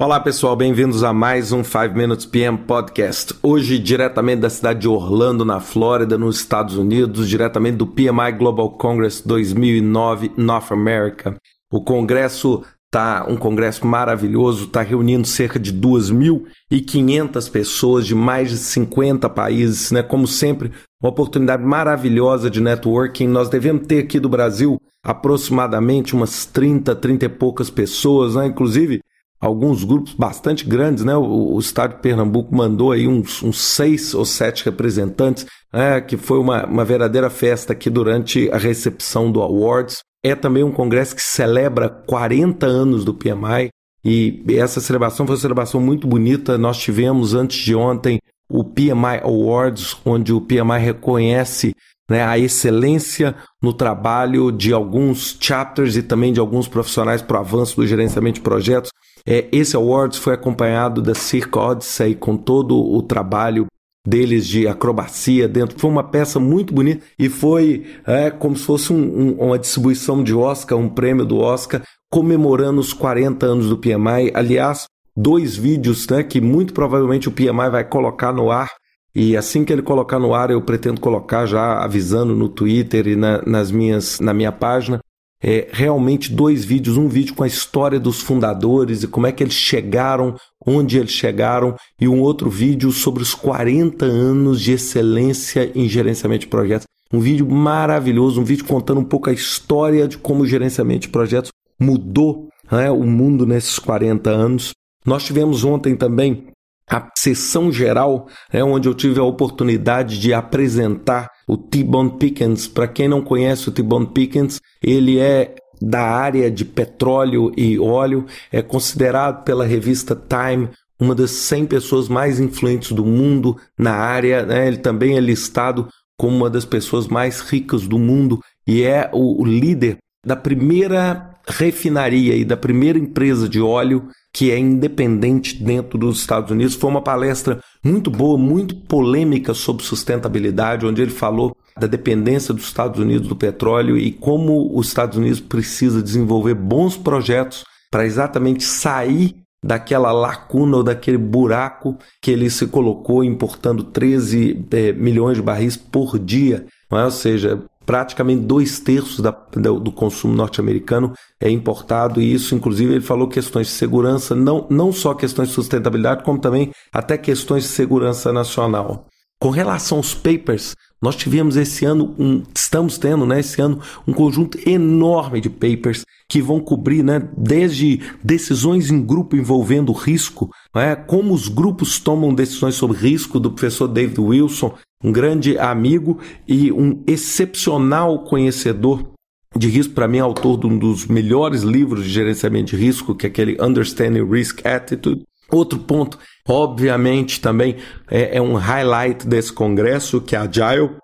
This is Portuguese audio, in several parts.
Olá pessoal, bem-vindos a mais um 5 Minutes PM Podcast. Hoje, diretamente da cidade de Orlando, na Flórida, nos Estados Unidos, diretamente do PMI Global Congress 2009 North America. O congresso tá um congresso maravilhoso, está reunindo cerca de 2.500 pessoas de mais de 50 países, né? Como sempre, uma oportunidade maravilhosa de networking. Nós devemos ter aqui do Brasil aproximadamente umas 30, 30 e poucas pessoas, né? Inclusive, alguns grupos bastante grandes, né? O, o Estado de Pernambuco mandou aí uns, uns seis ou sete representantes, né? que foi uma, uma verdadeira festa aqui durante a recepção do Awards. É também um congresso que celebra 40 anos do PMI e essa celebração foi uma celebração muito bonita. Nós tivemos antes de ontem o PMI Awards, onde o PMI reconhece né, a excelência no trabalho de alguns chapters e também de alguns profissionais para o avanço do gerenciamento de projetos. É, esse Awards foi acompanhado da Cirque Odyssey com todo o trabalho deles de acrobacia dentro. Foi uma peça muito bonita e foi é, como se fosse um, um, uma distribuição de Oscar, um prêmio do Oscar, comemorando os 40 anos do PMI. Aliás, dois vídeos né, que muito provavelmente o PMI vai colocar no ar. E assim que ele colocar no ar, eu pretendo colocar já avisando no Twitter e na, nas minhas, na minha página, é, realmente dois vídeos, um vídeo com a história dos fundadores e como é que eles chegaram, onde eles chegaram, e um outro vídeo sobre os 40 anos de excelência em gerenciamento de projetos. Um vídeo maravilhoso, um vídeo contando um pouco a história de como o gerenciamento de projetos mudou né, o mundo nesses 40 anos. Nós tivemos ontem também a sessão geral, é onde eu tive a oportunidade de apresentar o T-Bone Pickens. Para quem não conhece o T-Bone Pickens, ele é da área de petróleo e óleo, é considerado pela revista Time uma das 100 pessoas mais influentes do mundo na área. Né? Ele também é listado como uma das pessoas mais ricas do mundo e é o, o líder da primeira refinaria e da primeira empresa de óleo que é independente dentro dos Estados Unidos. Foi uma palestra muito boa, muito polêmica sobre sustentabilidade, onde ele falou da dependência dos Estados Unidos do petróleo e como os Estados Unidos precisa desenvolver bons projetos para exatamente sair daquela lacuna ou daquele buraco que ele se colocou importando 13 é, milhões de barris por dia. É? Ou seja, praticamente dois terços da, do consumo norte-americano é importado, e isso, inclusive, ele falou questões de segurança, não, não só questões de sustentabilidade, como também até questões de segurança nacional. Com relação aos papers, nós tivemos esse ano, um, estamos tendo né, esse ano um conjunto enorme de papers que vão cobrir né, desde decisões em grupo envolvendo risco, né, como os grupos tomam decisões sobre risco, do professor David Wilson, um grande amigo e um excepcional conhecedor de risco, para mim, autor de um dos melhores livros de gerenciamento de risco, que é aquele Understanding Risk Attitude. Outro ponto, obviamente, também é, é um highlight desse congresso, que é Agile,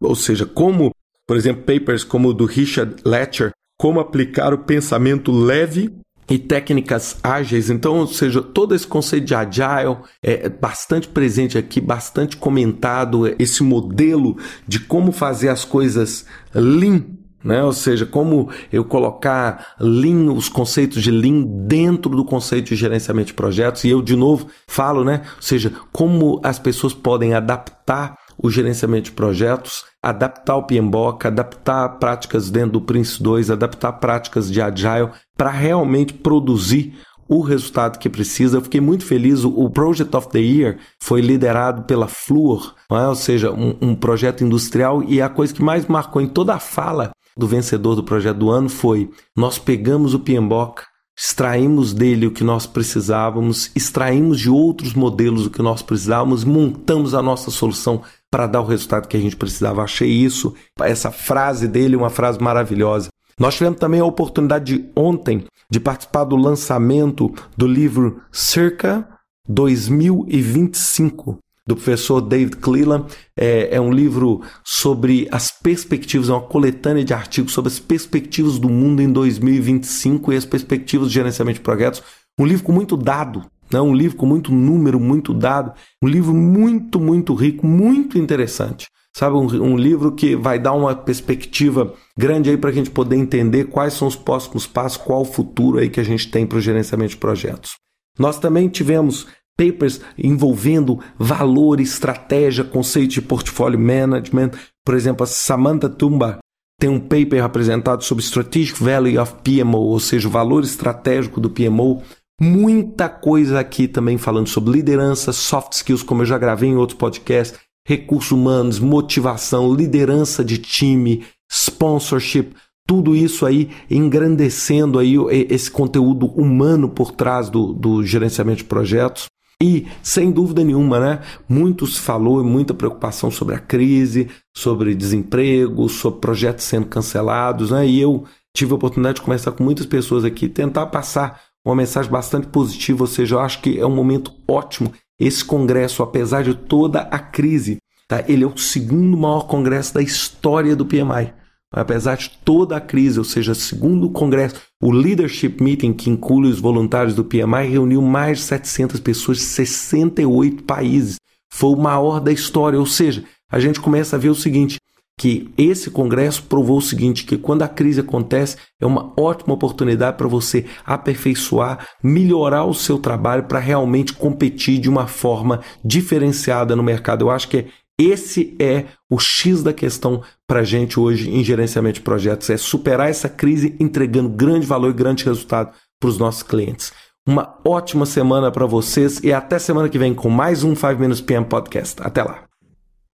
ou seja, como, por exemplo, papers como o do Richard Letcher, como aplicar o pensamento leve e técnicas ágeis. Então, ou seja, todo esse conceito de agile é bastante presente aqui, bastante comentado, esse modelo de como fazer as coisas lean né? Ou seja, como eu colocar Lean, os conceitos de Lean dentro do conceito de gerenciamento de projetos. E eu, de novo, falo, né? Ou seja, como as pessoas podem adaptar o gerenciamento de projetos, adaptar o PMBOK, adaptar práticas dentro do Prince 2, adaptar práticas de Agile para realmente produzir o resultado que precisa. Eu fiquei muito feliz. O Project of the Year foi liderado pela Fluor, é? ou seja, um, um, projeto industrial. E a coisa que mais marcou em toda a fala do vencedor do projeto do ano foi: nós pegamos o PMBOK, extraímos dele o que nós precisávamos, extraímos de outros modelos o que nós precisávamos, montamos a nossa solução para dar o resultado que a gente precisava. Achei isso, essa frase dele, uma frase maravilhosa. Nós tivemos também a oportunidade de ontem de participar do lançamento do livro Circa 2025, do professor David Cleland. É, é, um livro sobre as perspectivas, é uma coletânea de artigos sobre as perspectivas do mundo em 2025 e as perspectivas de gerenciamento de projetos. Um livro com muito dado, né? um livro com muito número, muito dado, um livro muito, muito rico, muito interessante. Sabe, um, um livro que vai dar uma perspectiva grande aí para a gente poder entender quais são os próximos passos, qual o futuro aí que a gente tem para o gerenciamento de projetos. Nós também tivemos papers envolvendo valor, estratégia, conceito de portfólio management. Por exemplo, a Samantha Tumba tem um paper apresentado sobre Strategic Value of PMO, ou seja, o valor estratégico do PMO. Muita coisa aqui também falando sobre liderança, soft skills, como eu já gravei em outros podcasts, recursos humanos, motivação, liderança de time, sponsorship, tudo isso aí engrandecendo aí esse conteúdo humano por trás do, do gerenciamento de projetos. E, sem dúvida nenhuma, né, muito se falou, muita preocupação sobre a crise, sobre desemprego, sobre projetos sendo cancelados, né, e eu tive a oportunidade de conversar com muitas pessoas aqui, tentar passar uma mensagem bastante positiva, ou seja, eu acho que é um momento ótimo esse congresso, apesar de toda a crise, tá, ele é o segundo maior congresso da história do PMI apesar de toda a crise, ou seja, segundo o Congresso, o Leadership Meeting, que inclui os voluntários do PMI, reuniu mais de 700 pessoas de 68 países. Foi o maior da história, ou seja, a gente começa a ver o seguinte, que esse congresso provou o seguinte, que quando a crise acontece, é uma ótima oportunidade para você aperfeiçoar, melhorar o seu trabalho para realmente competir de uma forma diferenciada no mercado. Eu acho que é esse é o X da questão para a gente hoje em gerenciamento de projetos: é superar essa crise entregando grande valor e grande resultado para os nossos clientes. Uma ótima semana para vocês e até semana que vem com mais um 5 Minutes PM Podcast. Até lá!